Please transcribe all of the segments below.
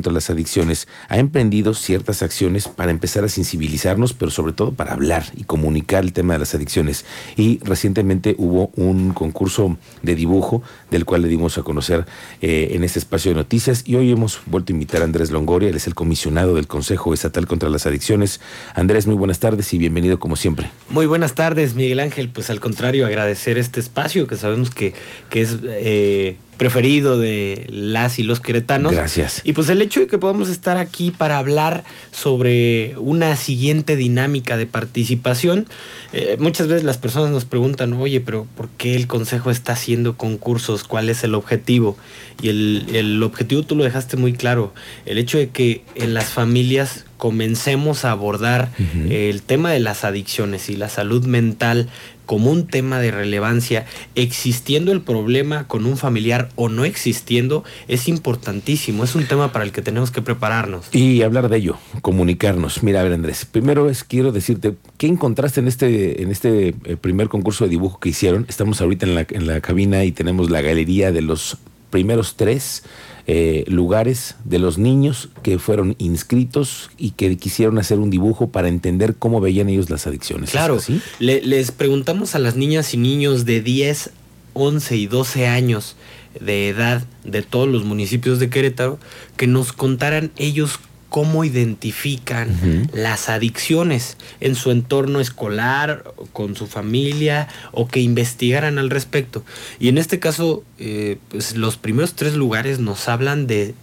contra las adicciones ha emprendido ciertas acciones para empezar a sensibilizarnos, pero sobre todo para hablar y comunicar el tema de las adicciones. Y recientemente hubo un concurso de dibujo del cual le dimos a conocer eh, en este espacio de noticias y hoy hemos vuelto a invitar a Andrés Longoria, él es el comisionado del Consejo Estatal contra las Adicciones. Andrés, muy buenas tardes y bienvenido como siempre. Muy buenas tardes, Miguel Ángel. Pues al contrario, agradecer este espacio que sabemos que, que es... Eh, preferido de las y los queretanos. Gracias. Y pues el hecho de que podamos estar aquí para hablar sobre una siguiente dinámica de participación, eh, muchas veces las personas nos preguntan, oye, pero ¿por qué el Consejo está haciendo concursos? ¿Cuál es el objetivo? Y el, objetivo tú lo dejaste muy claro, el hecho de que en las familias comencemos a abordar el tema de las adicciones y la salud mental como un tema de relevancia, existiendo el problema con un familiar o no existiendo, es importantísimo. Es un tema para el que tenemos que prepararnos. Y hablar de ello, comunicarnos. Mira, a ver, Andrés, primero es quiero decirte, ¿qué encontraste en este, en este eh, primer concurso de dibujo que hicieron? Estamos ahorita en la, en la cabina y tenemos la galería de los primeros tres eh, lugares de los niños que fueron inscritos y que quisieron hacer un dibujo para entender cómo veían ellos las adicciones. Claro, ¿sí? les preguntamos a las niñas y niños de 10, 11 y 12 años de edad de todos los municipios de Querétaro que nos contaran ellos cómo identifican las adicciones en su entorno escolar, con su familia, o que investigaran al respecto. Y en este caso, eh, pues los primeros tres lugares nos hablan de,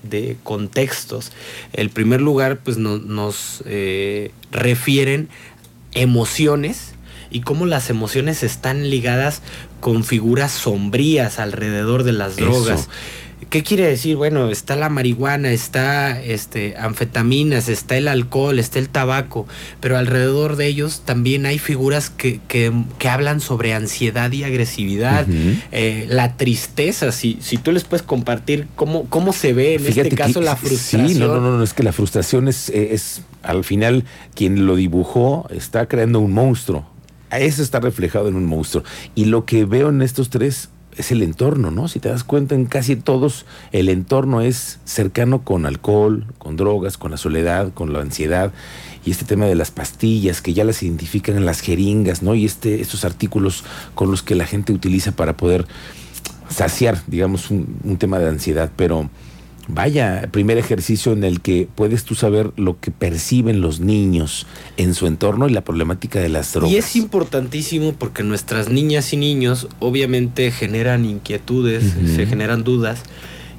contextos. El primer lugar, pues nos eh, refieren emociones y cómo las emociones están ligadas con figuras sombrías alrededor de las drogas. ¿Qué quiere decir? Bueno, está la marihuana, está este, anfetaminas, está el alcohol, está el tabaco, pero alrededor de ellos también hay figuras que, que, hablan sobre ansiedad y agresividad, eh, la tristeza, si, si tú les puedes compartir cómo, cómo se ve en este caso la frustración. Sí, no, no, no, es que la frustración es, es, al final, quien lo dibujó está creando un monstruo. Eso está reflejado en un monstruo. Y lo que veo en estos tres es el entorno, ¿no? Si te das cuenta, en casi todos el entorno es cercano con alcohol, con drogas, con la soledad, con la ansiedad y este tema de las pastillas que ya las identifican en las jeringas, ¿no? Y este, estos artículos con los que la gente utiliza para poder saciar, digamos, un, un tema de ansiedad, pero vaya, primer ejercicio en el que puedes tú saber lo que perciben los niños en su entorno y la problemática de las drogas. Y es importantísimo porque nuestras niñas y niños obviamente generan inquietudes, se generan dudas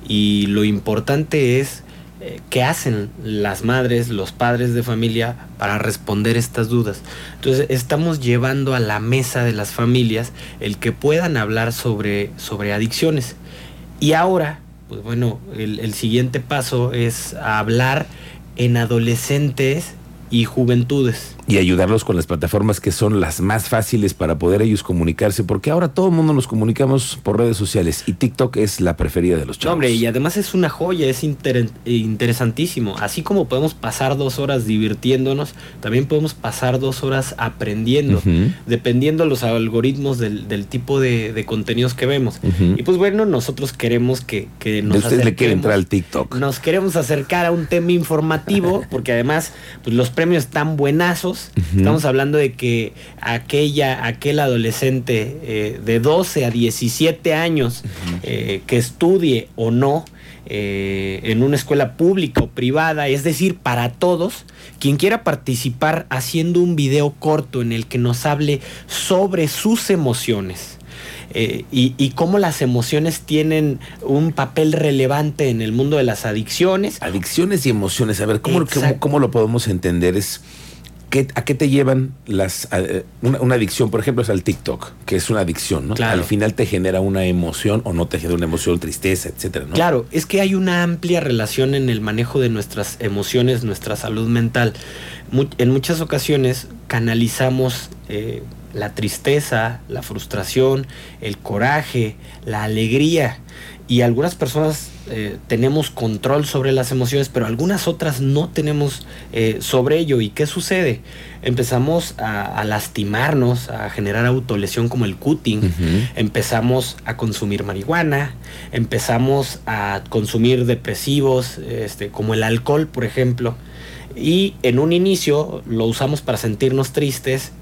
y lo importante es eh, qué hacen las madres, los padres de familia para responder estas dudas. Entonces estamos llevando a la mesa de las familias el que puedan hablar sobre, sobre adicciones. Y ahora pues bueno, el, siguiente paso es hablar en adolescentes y juventudes y ayudarlos con las plataformas que son las más fáciles para poder ellos comunicarse, porque ahora todo el mundo nos comunicamos por redes sociales y TikTok es la preferida de los chavos. hombre, y además es una joya, es interesantísimo. Así como podemos pasar dos horas divirtiéndonos, también podemos pasar dos horas aprendiendo, dependiendo los algoritmos del, tipo de, contenidos que vemos. Y pues bueno, nosotros queremos que, que nos... De usted le quiere entrar al TikTok. Nos queremos acercar a un tema informativo, porque además pues, los premios están buenazos Estamos hablando de que aquella, aquel adolescente eh, de 12 a 17 años eh, que estudie o no eh, en una escuela pública o privada, es decir, para todos, quien quiera participar haciendo un video corto en el que nos hable sobre sus emociones. y, cómo las emociones tienen un papel relevante en el mundo de las adicciones. Adicciones y emociones. A ver, ¿cómo, cómo lo podemos entender? Es ¿A qué te llevan las una, adicción, por ejemplo, es al TikTok, que es una adicción, ¿no? Al final te genera una emoción o no te genera una emoción, tristeza, etcétera, ¿no? Claro, es que hay una amplia relación en el manejo de nuestras emociones, nuestra salud mental. en muchas ocasiones canalizamos eh, la tristeza, la frustración, el coraje, la alegría. Y algunas personas eh, tenemos control sobre las emociones, pero algunas otras no tenemos eh, sobre ello. ¿Y qué sucede? Empezamos a, lastimarnos, a generar autolesión como el cutting, empezamos a consumir marihuana, empezamos a consumir depresivos, este, como el alcohol, por ejemplo. Y en un inicio lo usamos para sentirnos tristes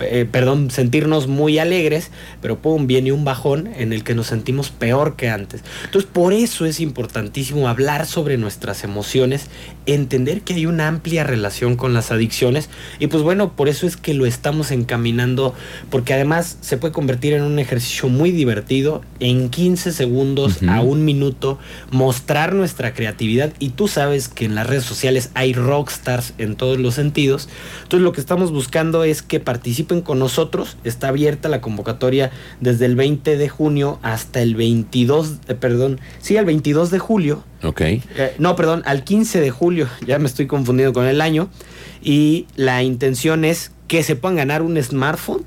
eh, perdón, sentirnos muy alegres, pero pum, viene un bajón en el que nos sentimos peor que antes. Entonces, por eso es importantísimo hablar sobre nuestras emociones, entender que hay una amplia relación con las adicciones y pues bueno, por eso es que lo estamos encaminando, porque además se puede convertir en un ejercicio muy divertido, en 15 segundos a un minuto, mostrar nuestra creatividad y tú sabes que en las redes sociales hay rockstars en todos los sentidos, entonces lo que estamos buscando es que participen con nosotros. Está abierta la convocatoria desde el 20 de junio hasta el 22, eh, perdón, sí, al 22 de julio. Ok. Eh, no, perdón, al 15 de julio, ya me estoy confundiendo con el año. Y la intención es que se puedan ganar un smartphone,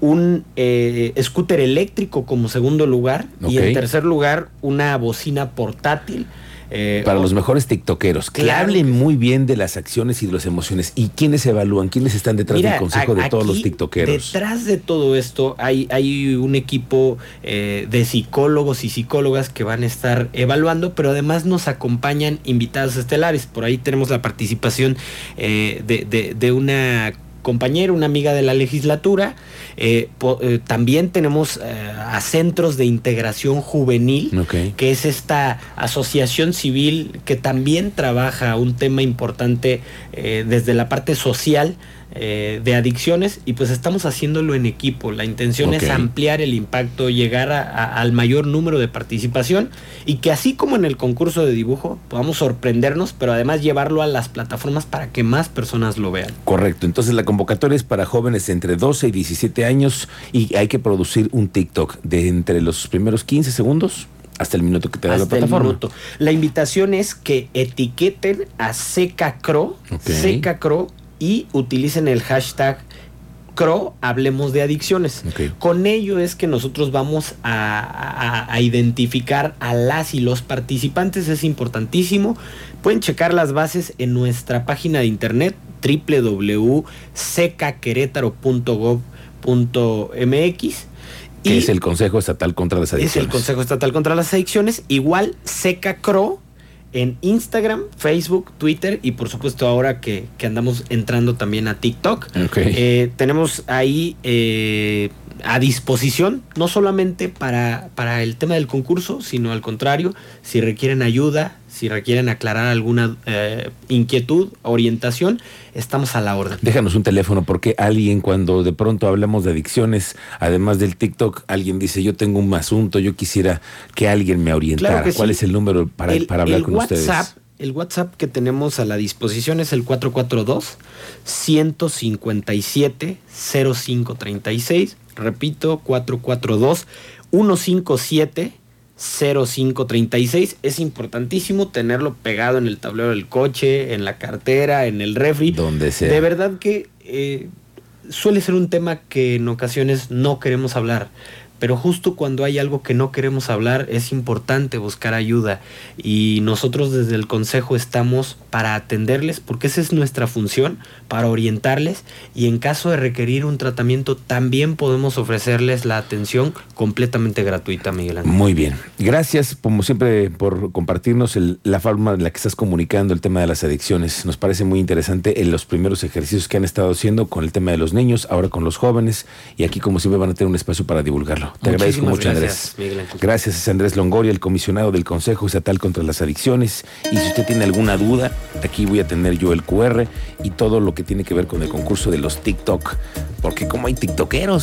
un eh, scooter eléctrico como segundo lugar y en tercer lugar una bocina portátil eh, Para los mejores tiktokeros, que hablen muy bien de las acciones y de las emociones. ¿Y quiénes evalúan? ¿Quiénes están detrás del consejo de todos los tiktokeros? Detrás de todo esto hay, hay un equipo eh, de psicólogos y psicólogas que van a estar evaluando, pero además nos acompañan invitados estelares. Por ahí tenemos la participación eh, de, de una compañera, una amiga de la legislatura. Eh, eh, también tenemos eh, a centros de integración juvenil, que es esta asociación civil que también trabaja un tema importante desde la parte social de adicciones y pues estamos haciéndolo en equipo. La intención es ampliar el impacto, llegar al mayor número de participación y que así como en el concurso de dibujo podamos sorprendernos, pero además llevarlo a las plataformas para que más personas lo vean. Correcto, entonces la convocatoria es para jóvenes entre 12 y 17 años y hay que producir un TikTok de entre los primeros 15 segundos hasta el minuto que te da la plataforma. La invitación es que etiqueten a Secacro, Secacro y utilicen el hashtag CRO, hablemos de adicciones. Con ello es que nosotros vamos a, identificar a las y los participantes, es importantísimo. Pueden checar las bases en nuestra página de internet www.secaquerétaro.gov.mx. Que es el Consejo Estatal contra las Adicciones. Es el Consejo Estatal contra las Adicciones. Igual, Seca CRO en Instagram, Facebook, Twitter y por supuesto ahora que, andamos entrando también a TikTok. Eh, tenemos ahí eh, a disposición, no solamente para, para el tema del concurso, sino al contrario, si requieren ayuda, si requieren aclarar alguna eh, inquietud, orientación, estamos a la orden. Déjanos un teléfono porque alguien cuando de pronto hablamos de adicciones, además del TikTok, alguien dice, yo tengo un asunto, yo quisiera que alguien me orientara. ¿Cuál es el número para, para hablar con ustedes? El WhatsApp que tenemos a la disposición es el 442 157 0536. Repito, 442 157 0536. Es importantísimo tenerlo pegado en el tablero del coche, en la cartera, en el refri. Donde sea. De verdad que eh, suele ser un tema que en ocasiones no queremos hablar pero justo cuando hay algo que no queremos hablar es importante buscar ayuda y nosotros desde el consejo estamos para atenderles porque esa es nuestra función, para orientarles y en caso de requerir un tratamiento también podemos ofrecerles la atención completamente gratuita, Miguel Ángel. Muy bien, gracias como siempre por compartirnos la forma en la que estás comunicando el tema de las adicciones. Nos parece muy interesante en los primeros ejercicios que han estado haciendo con el tema de los niños, ahora con los jóvenes y aquí como siempre van a tener un espacio para divulgarlo. Te agradezco mucho, Andrés. Gracias, es Andrés Longoria, el comisionado del Consejo Estatal contra las Adicciones. Y si usted tiene alguna duda, aquí voy a tener yo el QR y todo lo que tiene que ver con el concurso de los TikTok. Porque como hay TikTokeros,